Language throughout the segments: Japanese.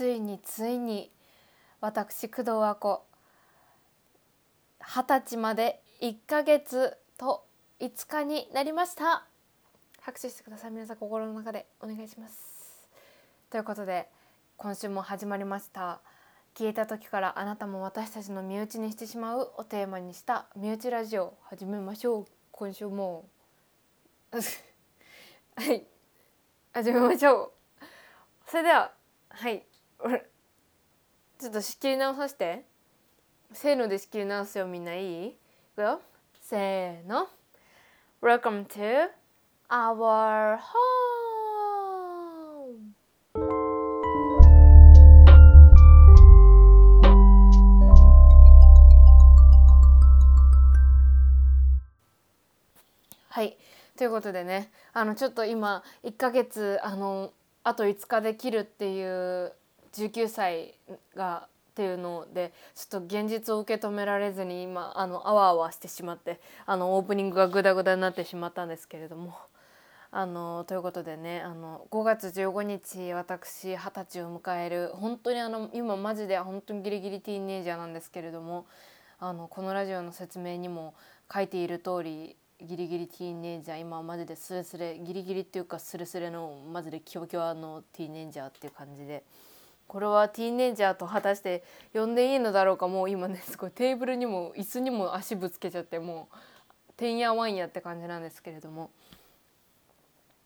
ついについに私工藤和子二十歳まで1ヶ月と5日になりました。拍手してください皆さん心の中でお願いします。ということで今週も始まりました。消えた時からあなたも私たちの身内にしてしまうをテーマにした身内ラジオ始めましょう。今週も。はい。始めましょう。それでははい。ちょっと仕切り直させて。せーので仕切り直すよみんないい？いくよ。せーの。Welcome to our home. はい。ということでねあのちょっと今1ヶ月あのあと5日で切るっていう19歳がっていうのでちょっと現実を受け止められずに今あのあわあわしてしまってあのオープニングがグダグダになってしまったんですけれども。あのということでねあの5月15日私二十歳を迎える本当にあの今マジで本当にギリギリティーンエイジャーなんですけれどもあのこのラジオの説明にも書いている通りギリギリティーンエイジャー今はマジでスレスレギリギリっていうかスレスレのマジでキワキワのティーンエイジャーっていう感じでこれはティーンエイジャーと果たして呼んでいいのだろうかもう今ねすごいテーブルにも椅子にも足ぶつけちゃってもうてんやわんやって感じなんですけれども。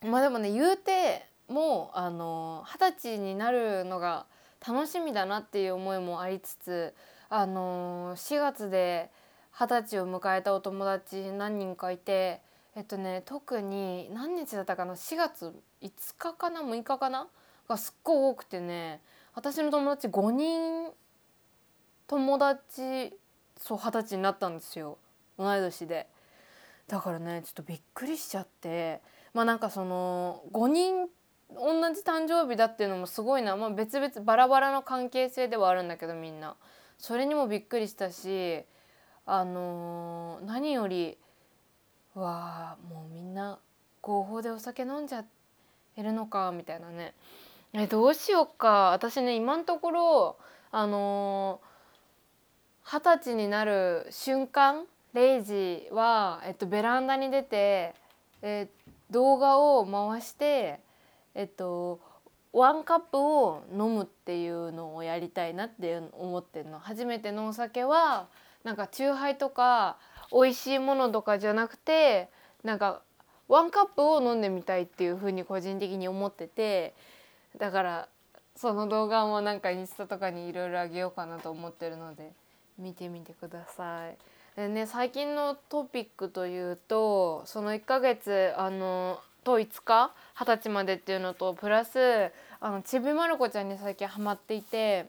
まあでもね言うてもうあの二十歳になるのが楽しみだなっていう思いもありつつあの4月で二十歳を迎えたお友達何人かいてえっとね特に何日だったかな4月5日かな6日かながすっごい多くてね私の友達5人友達そう二十歳になったんですよ。同い年で。だからねちょっとびっくりしちゃって。まあなんかその5人同じ誕生日だっていうのもすごいな、まあ、別々バラバラの関係性ではあるんだけどみんな。それにもびっくりしたしあのー、何よりわあもうみんな合法でお酒飲んじゃいるのかみたいなね。えどうしようか。私ね今のところあの二、十歳になる瞬間0時は、えっと、ベランダに出て、え動画を回してえっとワンカップを飲むっていうのをやりたいなって思ってるの。初めてのお酒はなんかチューハイとか美味しいものとかじゃなくてなんかワンカップを飲んでみたいっていうふうに個人的に思っててだからその動画もなんかインスタとかにいろいろあげようかなと思ってるので見てみてください。でね最近のトピックというとその1ヶ月あのと5日二十歳までっていうのとプラスあのちびまる子ちゃんに最近ハマっていて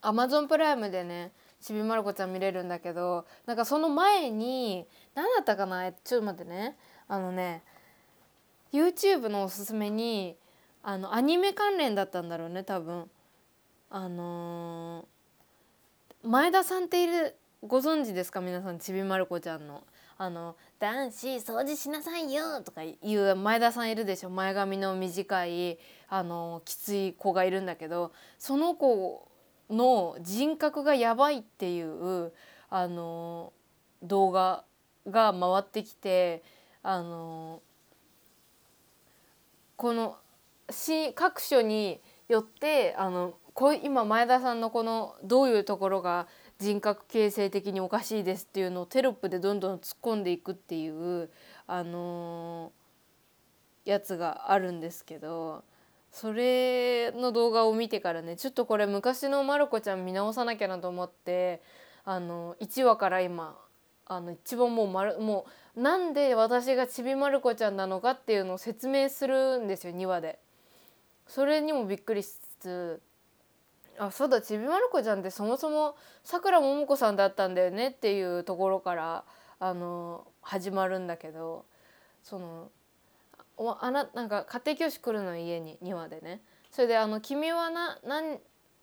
アマゾンプライムでねちびまる子ちゃん見れるんだけどなんかその前に何だったかなちょっと待ってねあのね YouTube のおすすめにあのアニメ関連だったんだろうね多分。あのー、前田さんっているご存知ですか？皆さんちびまる子ちゃんの。あの「男子掃除しなさいよ」とかいう前田さんいるでしょ？前髪の短いあのきつい子がいるんだけどその子の人格がやばいっていうあの動画が回ってきてあのこのし各所によってあのこ今前田さんのこのどういうところが人格形成的におかしいですっていうのをテロップでどんどん突っ込んでいくっていうあのー、やつがあるんですけどそれの動画を見てからねちょっとこれ昔のまる子ちゃん見直さなきゃなと思ってあの1話から今あの一番もうまるもうなんで私がちびまる子ちゃんなのかっていうのを説明するんですよ2話で。それにもびっくりしつつあそうだちびまる子ちゃんってそもそもさくらももこさんだったんだよねっていうところからあの始まるんだけどそのおあななんか家庭教師来るの家に2話でねそれであの「君はな何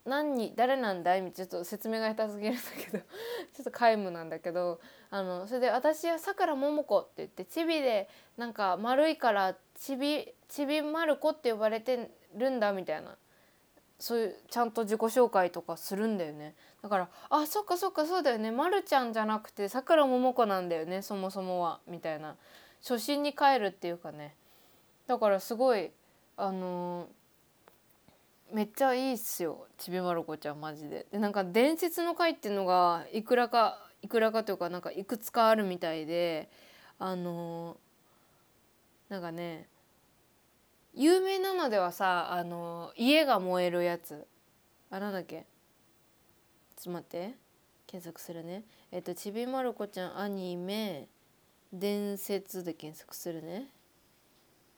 何に誰なんだい?」ちょっと説明が下手すぎるんだけど ちょっと皆無なんだけどあのそれで「私はさくらももこ」って言ってチビでなんか丸いからちびちびまる子って呼ばれてるんだみたいな。そういうちゃんと自己紹介とかするんだよね。だからあそっかそっかそうだよね。まるちゃんじゃなくてさくらももこなんだよねそもそもはみたいな。初心に帰るっていうかね。だからすごいあのー、めっちゃいいっすよ。ちびまる子ちゃんマジで。でなんか伝説の回っていうのがいくらかいくらかというかなんかいくつかあるみたいであのー、なんかね有名なのではさあの家が燃えるやつ。あなんだっけ？ちょっと待って。検索するね。えっとちびまる子ちゃんアニメ。伝説で検索するね。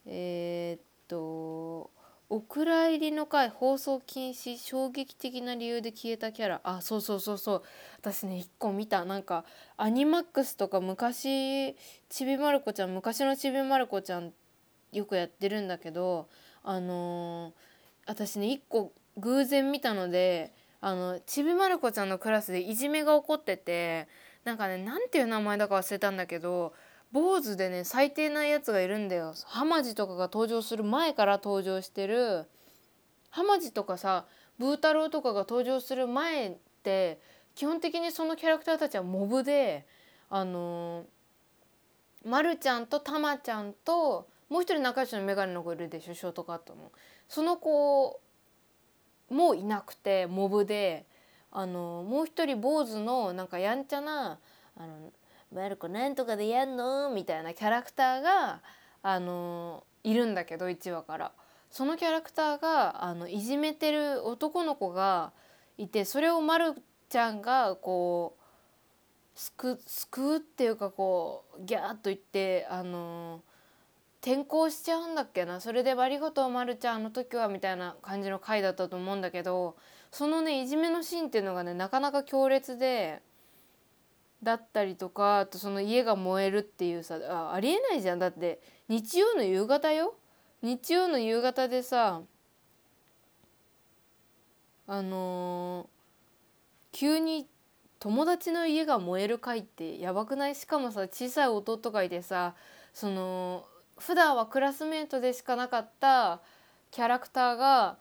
えー、っとお蔵入りの回放送禁止衝撃的な理由で消えたキャラ。あそうそうそうそう。私ね一個見た。なんかアニマックスとか昔ちびまる子ちゃん昔のちびまる子ちゃんよくやってるんだけどあのー、私ね一個偶然見たのであのちびまる子ちゃんのクラスでいじめが起こっててなんかねなんていう名前だか忘れたんだけど坊主でね最低なやつがいるんだよ。ハマジとかが登場する前から登場してるハマジとかさブー太郎とかが登場する前って基本的にそのキャラクターたちはモブであのー、まるちゃんとたまちゃんともう一人仲良しの眼鏡の子いるでしょショートカットの。その子もいなくてモブであのもう一人坊主のなんかやんちゃな「あのマルコなんとかでやんの?」みたいなキャラクターがあのいるんだけど1話から。そのキャラクターがあのいじめてる男の子がいてそれをまるちゃんがこう救救うっていうかこうギャーッと言ってあの転校しちゃうんだっけな？それで「ありがとうまるちゃんあの時は」みたいな感じの回だったと思うんだけどそのねいじめのシーンっていうのがねなかなか強烈でだったりとかあとその家が燃えるっていうさあありえないじゃん。だって日曜の夕方よ？日曜の夕方でさあのー、急に友達の家が燃える回ってやばくない？しかもさ小さい弟がいてさその普段はクラスメートでしかなかったキャラクターが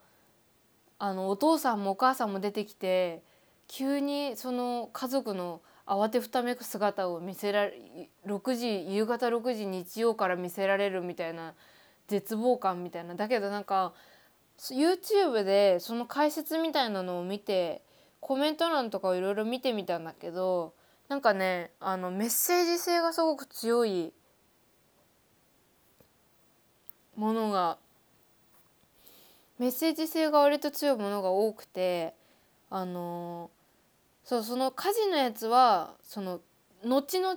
あのお父さんもお母さんも出てきて急にその家族の慌てふためく姿を見せられ6時夕方6時日曜から見せられるみたいな絶望感みたいな。だけどなんか YouTube でその解説みたいなのを見てコメント欄とかをいろいろ見てみたんだけどなんかねあのメッセージ性がすごく強いものがメッセージ性が割と強いものが多くてあのそうその火事のやつはその後々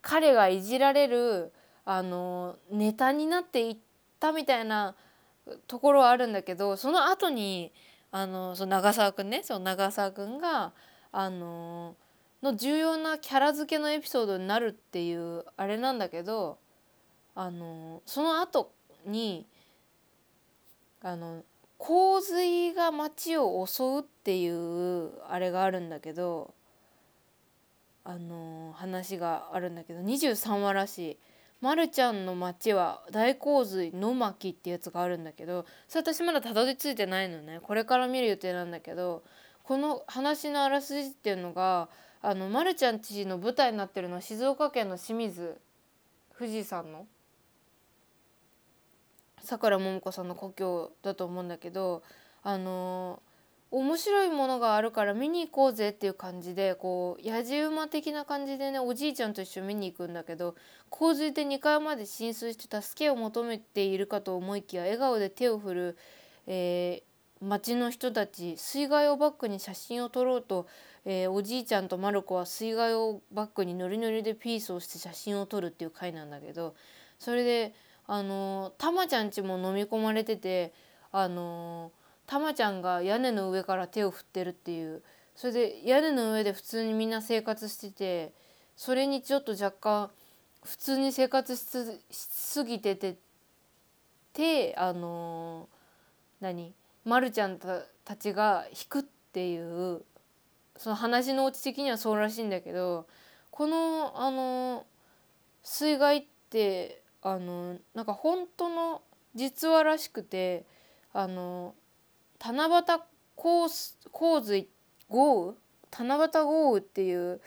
彼がいじられるあのネタになっていったみたいなところはあるんだけどその後にあのその長澤くんねその長澤くんがあのの重要なキャラ付けのエピソードになるっていうあれなんだけどあのその後にあの洪水が町を襲うっていうあれがあるんだけどあの話があるんだけど23話らしい。まるちゃんの町は大洪水の巻ってやつがあるんだけどそれ私まだたどり着いてないのねこれから見る予定なんだけどこの話のあらすじっていうのがあのまるちゃんちの舞台になってるのは静岡県の清水富士山のさくらももこさんの故郷だと思うんだけどあの面白いものがあるから見に行こうぜっていう感じでこうやじ馬的な感じでねおじいちゃんと一緒に見に行くんだけど洪水で2階まで浸水して助けを求めているかと思いきや笑顔で手を振る、えー、町の人たち水害をバックに写真を撮ろうと、えー、おじいちゃんとマルコは水害をバックにノリノリでピースをして写真を撮るっていう回なんだけどそれであのたまちゃんちも飲み込まれててあのたまちゃんが屋根の上から手を振ってるっていう。それで屋根の上で普通にみんな生活しててそれにちょっと若干普通に生活しすぎてててあの何まるちゃんたちが引くっていうその話のオチ的にはそうらしいんだけどこのあの水害ってあのなんか本当の実話らしくてあの七夕洪水豪雨七夕豪雨っていう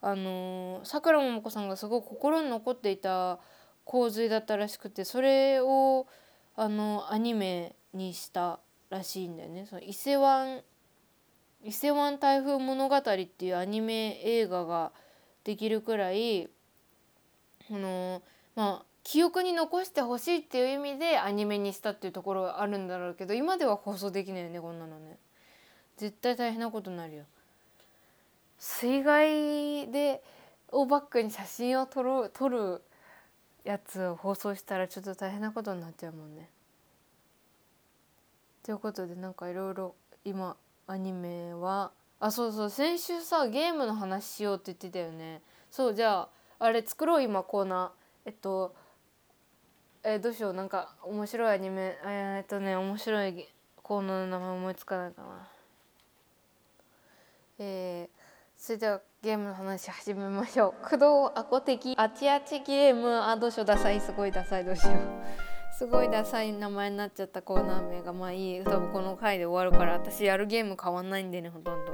あのさくらももこさんがすごい心に残っていた洪水だったらしくてそれをあのアニメにしたらしいんだよね。その伊勢湾伊勢湾台風物語っていうアニメ映画ができるくらいあのまあ記憶に残してほしいっていう意味でアニメにしたっていうところがあるんだろうけど今では放送できないよねこんなのね。絶対大変なことになるよ。水害でをバックに写真を撮る撮るやつを放送したらちょっと大変なことになっちゃうもんね。ということでなんかいろいろ今アニメはあそうそう先週さゲームの話しようって言ってたよね。そうじゃああれ作ろう今コーナー。えっとえ、どうしよう。なんか面白いアニメえー、っとね面白いコーナーの名前思いつかないかな。えー、それではゲームの話始めましょう。駆動アコ的。あちあちゲームあどうしようダサいすごいダサい。どうしよう。すごいダサい名前になっちゃったコーナー名がまあいい。多分この回で終わるから私やるゲーム変わんないんでねほとんど。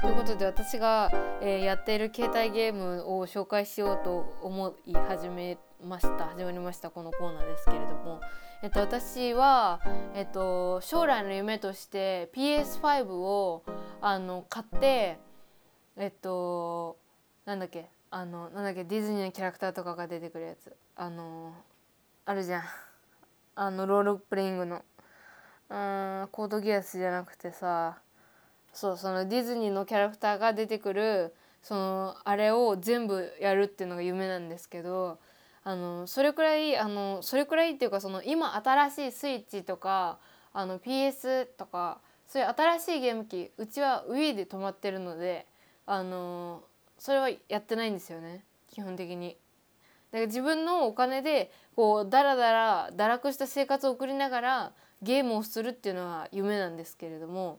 ということで私が、えー、やっている携帯ゲームを紹介しようと思い始めました始まりましたこのコーナーですけれども、えっと、私は、えっと、将来の夢として PS5 をあの買ってえっとなんだっけあのなんだっけディズニーのキャラクターとかが出てくるやつ。あのあるじゃん。あのロールプレイングの。うんコードギアスじゃなくてさそうそのディズニーのキャラクターが出てくるそのあれを全部やるっていうのが夢なんですけどあのそれくらいあのそれくらいっていうかその今新しいスイッチとかあの PS とかそういう新しいゲーム機うちは Wii で止まってるのであのそれはやってないんですよね基本的に。だから自分のお金でこうダラダラ堕落した生活を送りながらゲームをするっていうのは夢なんですけれども、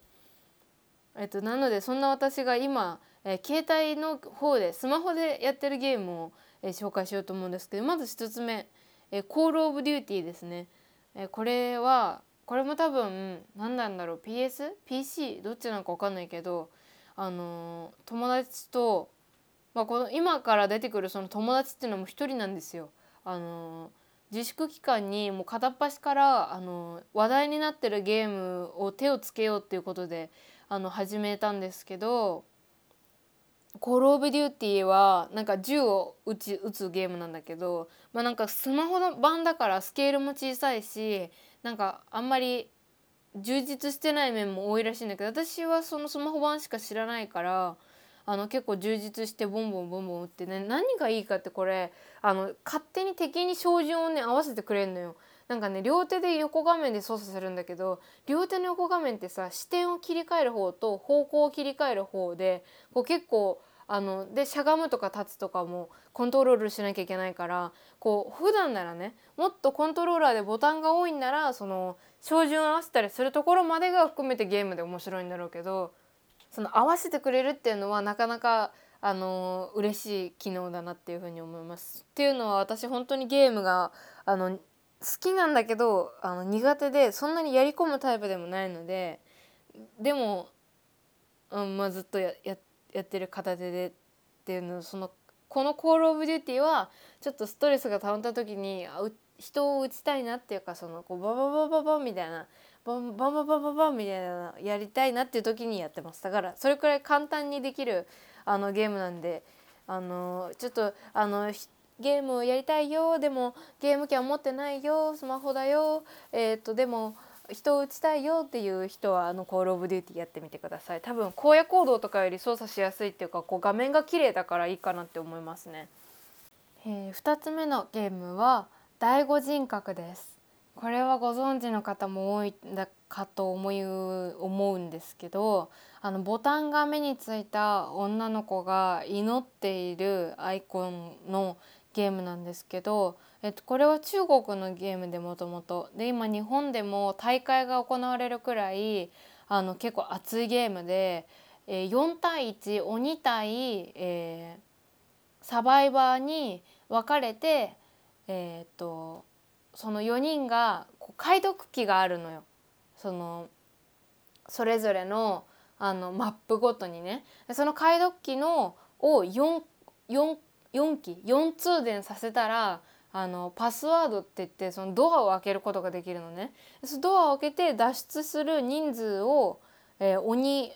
えっと、なのでそんな私が今、えー、携帯の方でスマホでやってるゲームをえ紹介しようと思うんですけどまず1つ目「えコール・オブ・デューティー」ですね。えこれはこれも多分何なんだろう PS?PC? どっちなのか分かんないけどあの友達と、まあ、この今から出てくるその友達っていうのも一人なんですよ。あの自粛期間にもう片っ端からあの話題になってるゲームを手をつけようっていうことであの始めたんですけどコール・オブ・デューティーはなんか銃を撃ち撃つゲームなんだけど、まあ、なんかスマホの版だからスケールも小さいしなんかあんまり充実してない面も多いらしいんだけど私はそのスマホ版しか知らないからあの結構充実してボンボンボンボン打ってね何がいいかってこれあの勝手に敵に照準をね合わせてくれるのよ。なんかね両手で横画面で操作するんだけど両手の横画面ってさ視点を切り替える方と方向を切り替える方でこう結構あのでしゃがむとか立つとかもコントロールしなきゃいけないからこう普段ならねもっとコントローラーでボタンが多いんならその照準を合わせたりするところまでが含めてゲームで面白いんだろうけどその合わせてくれるっていうのはなかなかあの嬉しい機能だなっていうふうに思います。っていうのは私本当にゲームがあのきなんだけどあの苦手でそんなにやり込むタイプでもないのででも、うんまあ、ずっとやややってる片手でっていうのそのこの「コール・オブ・デューティー」はちょっとストレスが溜まった時にあ人を打ちたいなっていうかそのこうバババババみたいなバンバンバンバンバンバンみたいなやりたいなっていう時にやってます。だからそれくらい簡単にできるあのゲームなんであのちょっとあのゲームをやりたいよ。でもゲーム機は持ってないよ。スマホだよ。えっ、とでも人を打ちたいよ。っていう人はあのコールオブデューティーやってみてください。多分荒野行動とかより操作しやすいっていうかこう画面が綺麗だからいいかなって思いますね、えー、2つ目のゲームは第五人格です。これはご存知の方も多いんだかと思い思うんですけどあのボタンが目についた女の子が祈っているアイコンのゲームなんですけど、えっと、これは中国のゲームでもともとで今日本でも大会が行われるくらいあの結構熱いゲームで、えー、4対1鬼対、えー、サバイバーに分かれて、えー、っとその4人が解読機があるのよ。そのそれぞれのあのマップごとにねその解読機のを 4, 4, 4機4通電させたらあのパスワードって言ってそのドアを開けることができるのね。そのドアを開けて脱出する人数を、えー、鬼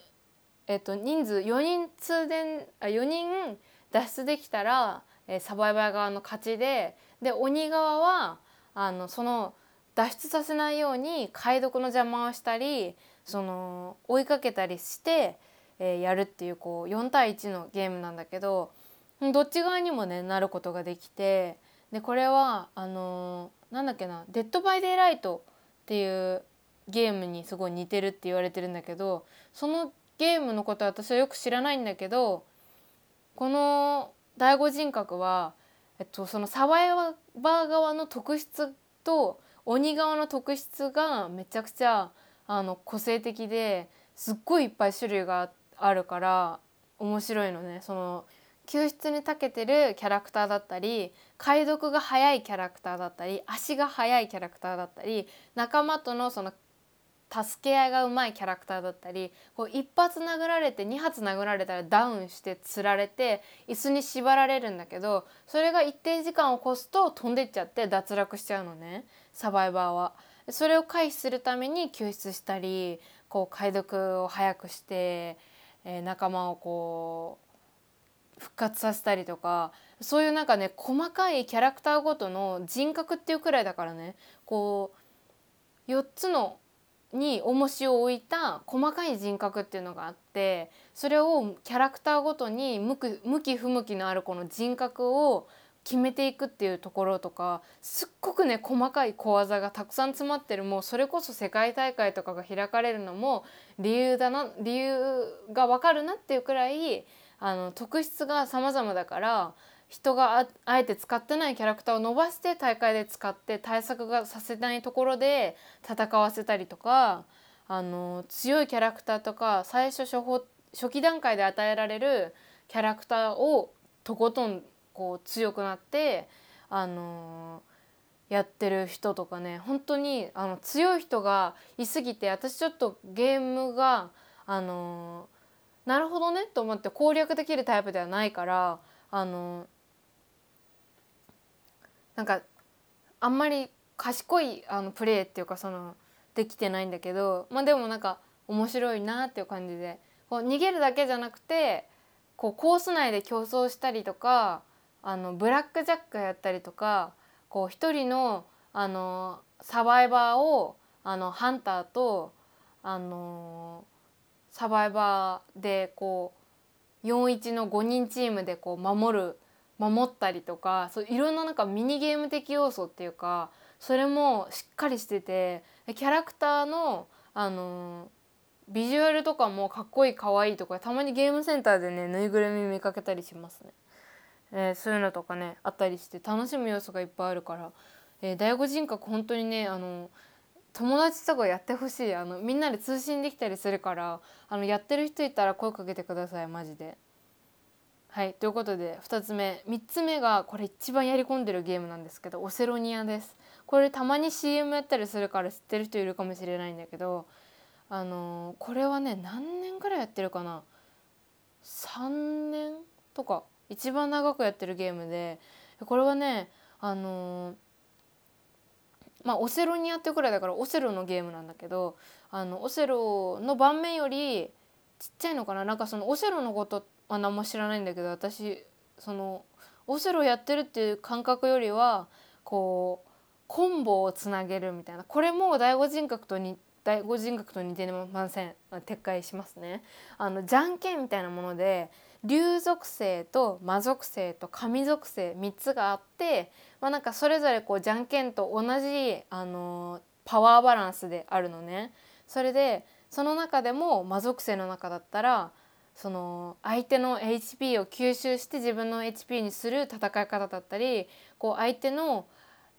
え、ー、と人数4人通電あ4人脱出できたら、えー、サバイバー側の勝ちでで鬼側はあのその脱出させないように解読の邪魔をしたりその追いかけたりして、えー、やるっていうこう4対1のゲームなんだけどどっち側にもねなることができてでこれはあのー、なんだっけな「デッド・バイ・デイ・ライト」っていうゲームにすごい似てるって言われてるんだけどそのゲームのことは私はよく知らないんだけどこの第五人格は、えっと、そのサバイバー側の特質と鬼側の特質がめちゃくちゃあの個性的ですっごいいっぱい種類があるから面白いのね。その救出に長けてるキャラクターだったり解読が速いキャラクターだったり足が速いキャラクターだったり仲間とのその助け合いがうまいキャラクターだったりこう一発殴られて2発殴られたらダウンしてつられて椅子に縛られるんだけどそれが一定時間を越すと飛んでっちゃって脱落しちゃうのねサバイバーは。それを回避するために救出したりこう解読を早くして、えー、仲間をこう復活させたりとかそういうなんかね細かいキャラクターごとの人格っていうくらいだからねこう4つのに重しを置いた細かい人格っていうのがあってそれをキャラクターごとに向き不向きのあるこの人格を決めていくっていうところとかすっごくね細かい小技がたくさん詰まってるもうそれこそ世界大会とかが開かれるのも理由だな理由が分かるなっていうくらいあの特質が様々だから人があえて使ってないキャラクターを伸ばして大会で使って対策がさせないところで戦わせたりとかあの強いキャラクターとか最初初歩初期段階で与えられるキャラクターをとことんこう強くなってあのやってる人とかね本当にあの強い人がいすぎて私ちょっとゲームがあのなるほどねと思って攻略できるタイプではないからあのなんかあんまり賢いあのプレーっていうかそのできてないんだけどまあでもなんか面白いなっていう感じでこう逃げるだけじゃなくてこうコース内で競争したりとかあのブラックジャックやったりとかこう一人のあのサバイバーをあのハンターとあのサバイバーでこう41の5人チームでこう守る守ったりとかそういろんななんかミニゲーム的要素っていうかそれもしっかりしててキャラクターのあのビジュアルとかもかっこいいかわいいとかたまにゲームセンターでねぬいぐるみ見かけたりしますね。えー、そういうのとかねあったりして楽しむ要素がいっぱいあるから、えー、第五人格本当にねあの友達とかやってほしい。あのみんなで通信できたりするからあのやってる人いたら声かけてくださいマジで。はいということで2つ目3つ目がこれ一番やり込んでるゲームなんですけどオセロニアです。これたまに CM やったりするから知ってる人いるかもしれないんだけどあのー、これはね何年くらいやってるかな？3年とか。一番長くやってるゲームでこれはねあのー、まあオセロニアってくらいだからオセロのゲームなんだけどあのオセロの盤面よりちっちゃいのかな。なんかそのオセロのことあ何も知らないんだけど私そのオセロやってるっていう感覚よりはこうコンボをつなげるみたいな。これも第五人格とに第五人格と似てません。撤回しますね。あのじゃんけんみたいなもので竜属性と魔属性と神属性3つがあって、まあ、なんかそれぞれこうじゃんけんと同じあのパワーバランスであるのね。それでその中でも魔属性の中だったらその相手の HP を吸収して自分の HP にする戦い方だったりこう相手の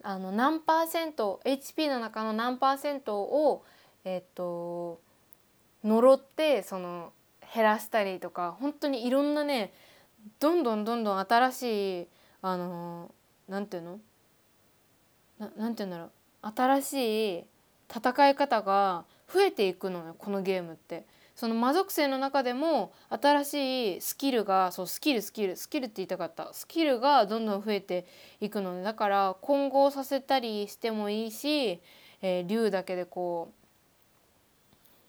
あの何パーセント HP の中の何パーセントをえっ、と呪ってその減らしたりとか本当にいろんなねどんどんどんどん新しいあのなんていうの？ななんていうんだろう。新しい戦い方が増えていくのよこのゲームって。その魔属性の中でも新しいスキルがそうスキルスキルスキルって言いたかった。スキルがどんどん増えていくのでだから混合させたりしてもいいし、えー、竜だけでこう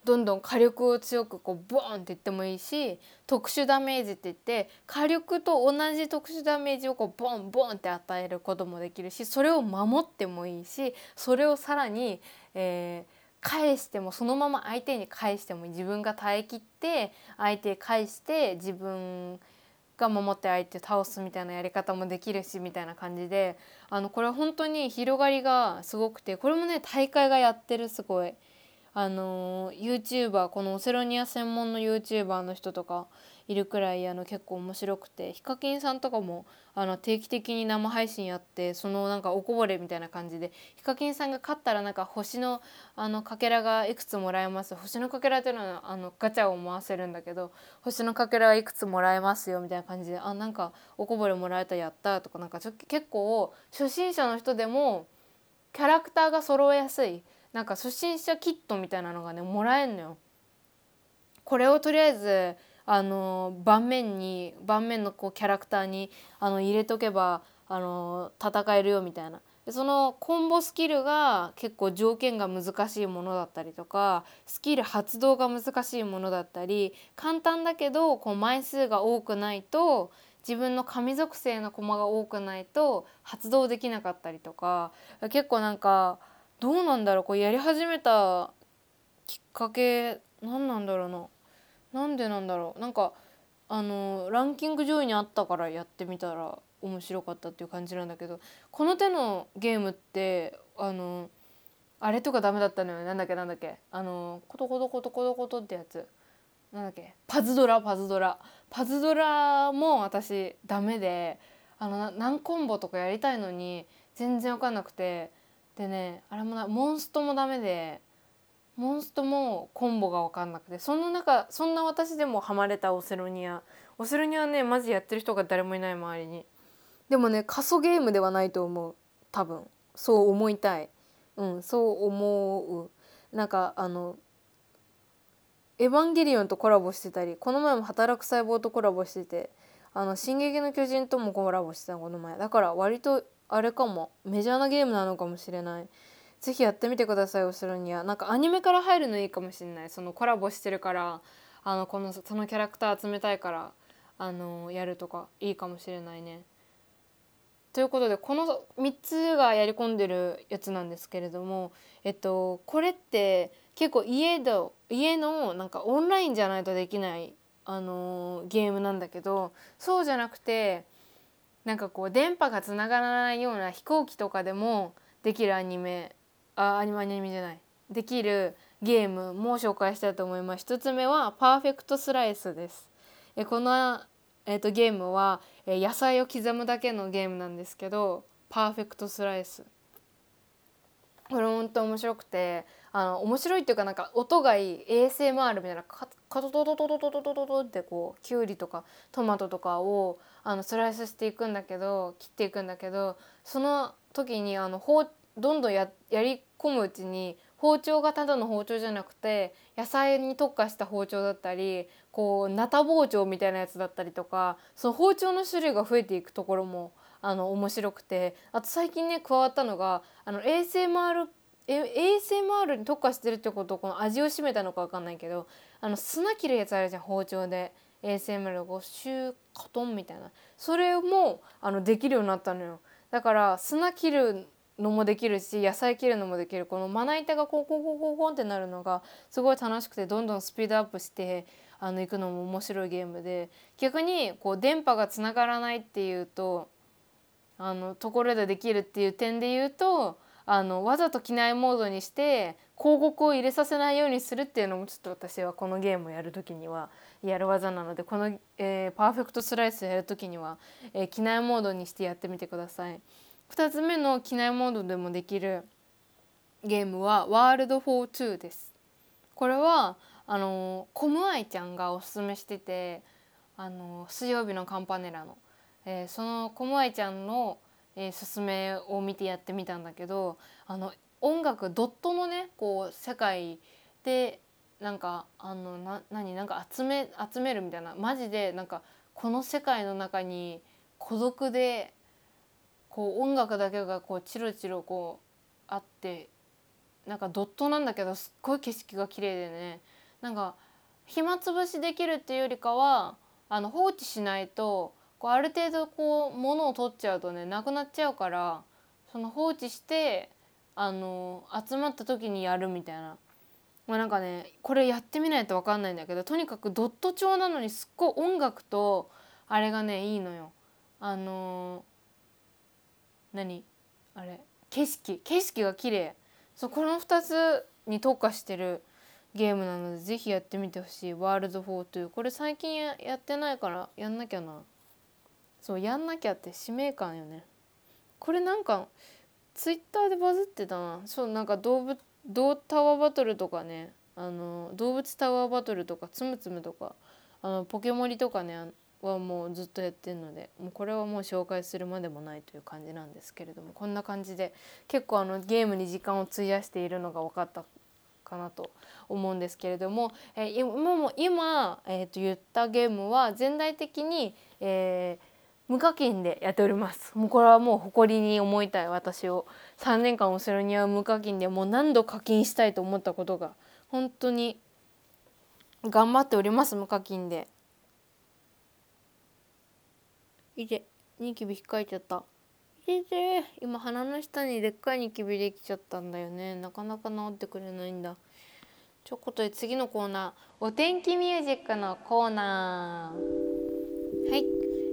どんどん火力を強くこうボーンっていってもいいし特殊ダメージって言って火力と同じ特殊ダメージをこうボンボンって与えることもできるしそれを守ってもいいしそれをさらに、えー、返してもそのまま相手に返しても自分が耐えきって相手返して自分が守って相手倒すみたいなやり方もできるしみたいな感じであのこれは本当に広がりがすごくてこれもね大会がやってるすごい。あの YouTuber このオセロニア専門の YouTuber の人とかいるくらいあの結構面白くてヒカキンさんとかもあの定期的に生配信やってそのなんかおこぼれみたいな感じでヒカキンさんが勝ったらなんか星のあのかけらがいくつもらえます。星のかけらっていうのはあのガチャを回せるんだけど星のかけらはいくつもらえますよみたいな感じであなんかおこぼれもらえたやったとかなんかちょ結構初心者の人でもキャラクターが揃えやすい。なんか初心者キットみたいなのがねもらえんのよ。これをとりあえずあの盤面に盤面のこうキャラクターにあの入れとけばあの戦えるよみたいな。でそのコンボスキルが結構条件が難しいものだったりとかスキル発動が難しいものだったり簡単だけどこう枚数が多くないと自分の神属性の駒が多くないと発動できなかったりとか結構なんかどうなんだろう？こうやり始めたきっかけ何なんだろうな。なんでなんだろう？なんかあのランキング上位にあったからやってみたら面白かったっていう感じなんだけどこの手のゲームってあのあれとかダメだったのよ。なんだっけ？なんだっけ？あのコトコトコトコトコトってやつ。なんだっけ？パズドラ？パズドラ。パズドラも私ダメであの何コンボとかやりたいのに全然分かんなくてでねあれもなモンストもダメでモンストもコンボが分かんなくてそんな中そんな私でもハマれたオセロニア。オセロニアねマジやってる人が誰もいない周りに。でもね過疎ゲームではないと思う。多分。そう思いたい。うんそう思う。なんかあのエヴァンゲリオンとコラボしてたりこの前も働く細胞とコラボしててあの「進撃の巨人」ともコラボしてたこの前。だから割とあれかも。メジャーなゲームなのかもしれない。ぜひやってみてください後ろにはなんかアニメから入るのいいかもしれない。そのコラボしてるからあのこのそのキャラクター集めたいからあのやるとかいいかもしれないね。ということでこの3つがやり込んでるやつなんですけれども、えっと、これって結構家の家のなんかオンラインじゃないとできない、あのゲームなんだけどそうじゃなくてなんかこう電波がつながらないような飛行機とかでもできるアニメあアニメアニメじゃない。できるゲームも紹介したいと思います。一つ目はパーフェクトスライスです。えこの、えーと、ゲームは、え野菜を刻むだけのゲームなんですけどパーフェクトスライス。これ本当面白くてあの面白いっていうかなんか音がいい。ASMR みたいな。カトトトトトトトトトトってこうきゅうりとかトマトとかをあのスライスしていくんだけど切っていくんだけどその時にあの包どんどんややり込むうちに包丁がただの包丁じゃなくて野菜に特化した包丁だったりこうナタ包丁みたいなやつだったりとかその包丁の種類が増えていくところもあの面白くてあと最近ね加わったのがあの ASMR ASMR に特化してるってことをこの味を占めたのか分かんないけどあの砂切るやつあるじゃん包丁で。ASMR をシューカトンみたいな。それもあのできるようになったのよ。だから砂切るのもできるし野菜切るのもできる。このまな板がコンコンコンコンコンってなるのがすごい楽しくてどんどんスピードアップしてあの行くのも面白いゲームで。逆にこう電波がつながらないっていうとあのところでできるっていう点で言うとあのわざと機内モードにして広告を入れさせないようにするっていうのもちょっと私はこのゲームをやる時にはやる技なのでこの、えー、パーフェクトスライスやる時には、えー、機内モードにしてやってみてください。2つ目の機内モードでもできるゲームは「ワールド・フォー・ツー」です。これはあのコムアイちゃんがおすすめしててあの水曜日のカンパネラの、えー、そのコムアイちゃんの、えー、勧めを見てやってみたんだけどあの音楽ドットのねこう世界でなんかあのな何？なんか集め集めるみたいなマジでなんかこの世界の中に孤独でこう音楽だけがこうチロチロこうあってなんかドットなんだけどすっごい景色が綺麗でねなんか暇つぶしできるっていうよりかはあの放置しないとこうある程度こう物を取っちゃうとねなくなっちゃうからその放置してあの集まった時にやるみたいな。まあ、なんかねこれやってみないと分かんないんだけどとにかくドット調なのにすっごい音楽とあれがねいいのよ。あの何？あれ？景色？景色が綺麗。そうこの2つに特化してるゲームなのでぜひやってみてほしい「ワールド4」というこれ最近やってないからやんなきゃな。そうやんなきゃって使命感よね。これなんかツイッターでバズってたな。そうなんか動物動タワーバトルとかね。あの動物タワーバトルとかつむつむとか。あのポケモリとかねはもうずっとやってるのでもうこれはもう紹介するまでもないという感じなんですけれどもこんな感じで結構あのゲームに時間を費やしているのが分かったかなと思うんですけれども、えー、今も今、えー、と言ったゲームは全体的に、えー、無課金でやっております。もうこれはもう誇りに思いたい私を。3年間後ろには無課金でもう何度課金したいと思ったことが本当に頑張っております。無課金で。いてニキビ引っかいちゃった。いて今鼻の下にでっかいニキビできちゃったんだよね。なかなか治ってくれないんだ。ちょことで次のコーナー。お天気ミュージックのコーナー。はい、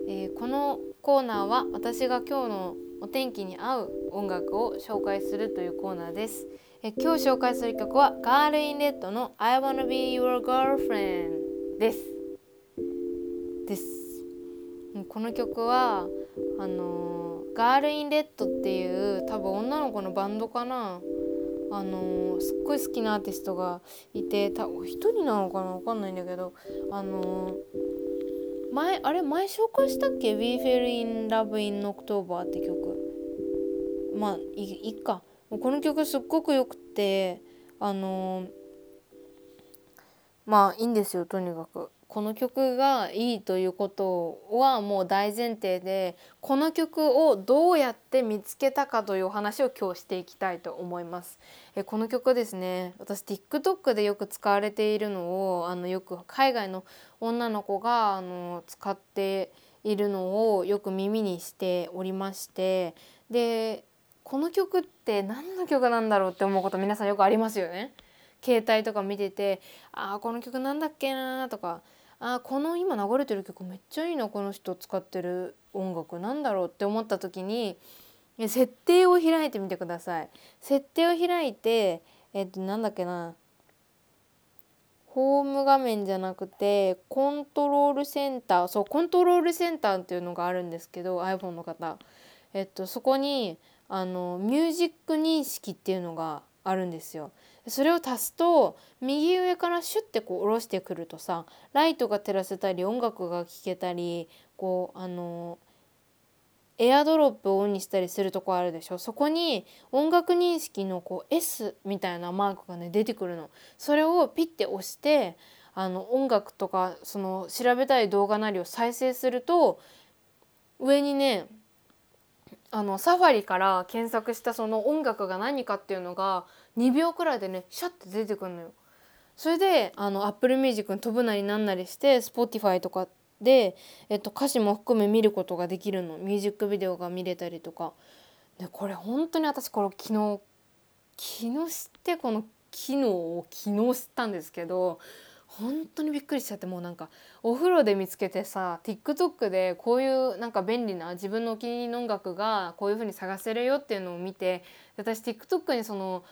えー、このコーナーは私が今日のお天気に合う音楽を紹介するというコーナーです。え今日紹介する曲はガールインレッドの I wanna be your girlfriend です。です。この曲はあのー、ガールインレッドっていう多分女の子のバンドかなあのー、すっごい好きなアーティストがいて多分一人なのかな？分かんないんだけどあのー、前あれ前紹介したっけ「We Fell in Love in October」って曲。まあいいっか。この曲すっごくよくてあのまあいいんですよとにかく。この曲がいいということはもう大前提でこの曲をどうやって見つけたかというお話を今日していきたいと思います。えこの曲ですね私 TikTok でよく使われているのをあのよく海外の女の子があの使っているのをよく耳にしておりましてでこの曲って何の曲なんだろうって思うこと皆さんよくありますよね。携帯とか見てて「ああこの曲なんだっけな」とか「あこの今流れてる曲めっちゃいいなこの人使ってる音楽なんだろう」って思った時に設定を開いてみてください。設定を開いてえっとなんだっけなホーム画面じゃなくてコントロールセンターそうコントロールセンターっていうのがあるんですけど iPhone の方、えっと、そこにあのミュージック認識っていうのがあるんですよ。それを足すと右上からシュッてこう下ろしてくるとさライトが照らせたり音楽が聴けたりこうあのエアドロップをオンにしたりするとこあるでしょそこに音楽認識のこう S みたいなマークがね出てくるのそれをピッて押してあの音楽とかその調べたい動画なりを再生すると上にねあのサファリから検索したその音楽が何かっていうのが2秒くらいでねシャッて出てくるのよ。それであの Apple Music に飛ぶなりなんなりして Spotify とかで、えっと、歌詞も含め見ることができるの。ミュージックビデオが見れたりとか。でこれ本当に私これ昨日昨日知ってこの機能を昨日知ったんですけど本当にびっくりしちゃってもうなんかお風呂で見つけてさ TikTok でこういうなんか便利な自分のお気に入りの音楽がこういう風に探せるよっていうのを見て私 TikTok にその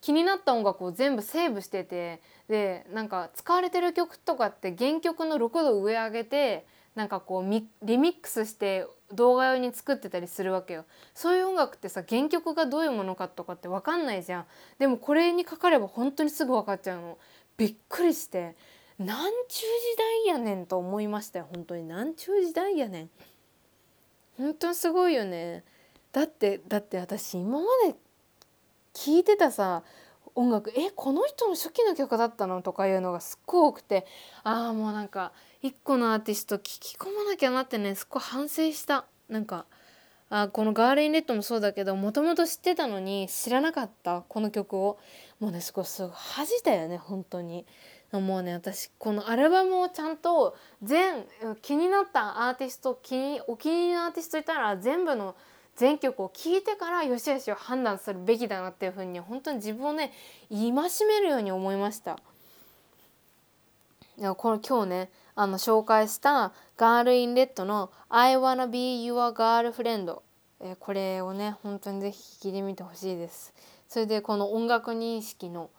気になった音楽を全部セーブしててでなんか使われてる曲とかって原曲の6度上上げてなんかこうリミックスして動画用に作ってたりするわけよ。そういう音楽ってさ原曲がどういうものかとかって分かんないじゃん。でもこれにかかれば本当にすぐ分かっちゃうの。びっくりして。なんちゅう時代やねんと思いましたよ。本当に。なんちゅう時代やねん。本当にすごいよね。だってだって私今まで聞いてたさ音楽えこの人の初期の曲だったの？とかいうのがすっごい多くてああもうなんか一個のアーティスト聴き込まなきゃなってねすっごい反省した。なんかあこの「ガール・イン・レッド」もそうだけどもともと知ってたのに知らなかったこの曲を。もうねすごいすごい恥じたよね本当に。もうね私このアルバムをちゃんと全気になったアーティスト気にお気に入りのアーティストいたら全部の全曲を聴いてからよしあしを判断するべきだなっていうふうに本当に自分をね戒めるように思いました。いやこの今日ねあの紹介した「ガール・イン・レッド」の「I wanna be your girlfriend」えこれをね本当にぜひ聴いてみてほしいです。それでこの音楽認識の、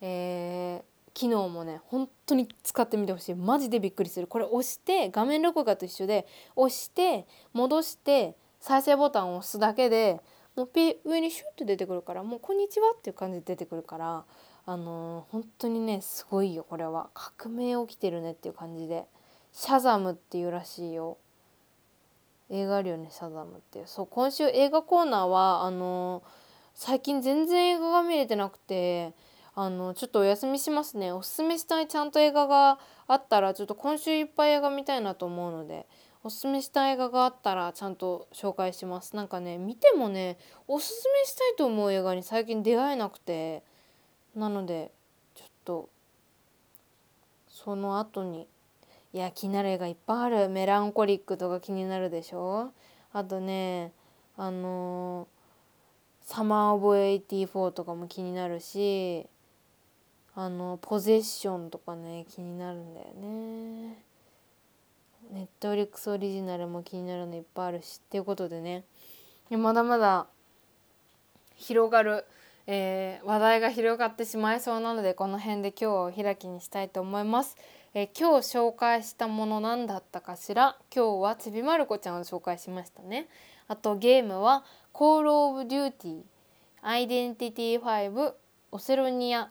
えー、機能もね本当に使ってみてほしいマジでびっくりするこれ押して画面録画と一緒で押して戻して再生ボタンを押すだけでもうピ上にシュッと出てくるからもう「こんにちは」っていう感じで出てくるからあのー、本当にねすごいよこれは。革命起きてるねっていう感じで。シャザムっていうらしいよ。映画あるよねシャザムってそう今週映画コーナーはあのー、最近全然映画が見れてなくてあのちょっとお休みしますね。おすすめしたいちゃんと映画があったらちょっと今週いっぱい映画見たいなと思うのでおすすめした映画があったらちゃんと紹介します。なんかね見てもねおすすめしたいと思う映画に最近出会えなくてなのでちょっとその後にいや気になる映画いっぱいある。メランコリックとか気になるでしょ？あとねあのー、サマー・オブ・エイティフォーとかも気になるしあのポゼッションとかね気になるんだよね。ネットフリックスオリジナルも気になるのいっぱいあるしっていうことでねまだまだ広がるえー、話題が広がってしまいそうなのでこの辺で今日はお開きにしたいと思います。え、今日紹介したもの何だったかしら？今日はちびまる子ちゃんを紹介しましたね。あとゲームは「コール・オブ・デューティー」「アイデンティティ5」「オセロニア」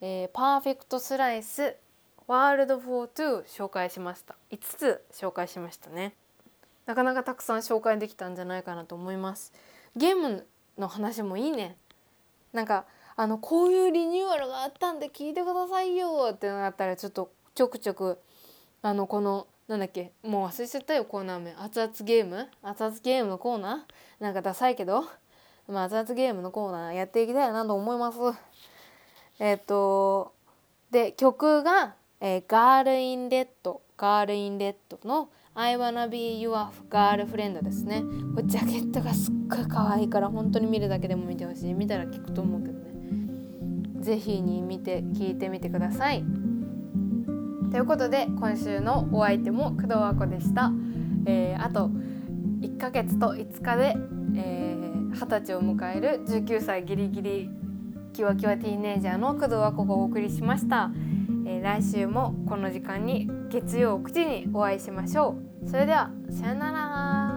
えー「パーフェクト・スライス」「ワールド・フォー・トゥ」紹介しました。5つ紹介しましたね。なかなかたくさん紹介できたんじゃないかなと思います。ゲームの話もいいね。なんかあのこういうリニューアルがあったんで聞いてくださいよってなったらちょっとちょくちょくあのこのなんだっけもう忘れちゃったよコーナー名。熱々ゲーム？熱々ゲームのコーナー？なんかダサいけど、まあ、熱々ゲームのコーナーやっていきたいなと思います。えっ、ー、とで曲が、えー、ガールインレッドガールインレッドの I wanna be your girlfriend ですね。これジャケットがすっごい可愛いから本当に見るだけでも見てほしい。見たら聞くと思うけどね。是非に見て聞いてみてください。ということで今週のお相手も工藤和子でした、えー、あと1ヶ月と5日で、えー、20歳を迎える19歳ギリギリキワキワティーネイジャーの工藤和子がお送りしました、えー、来週もこの時間に月曜9時にお会いしましょう。それではさよなら。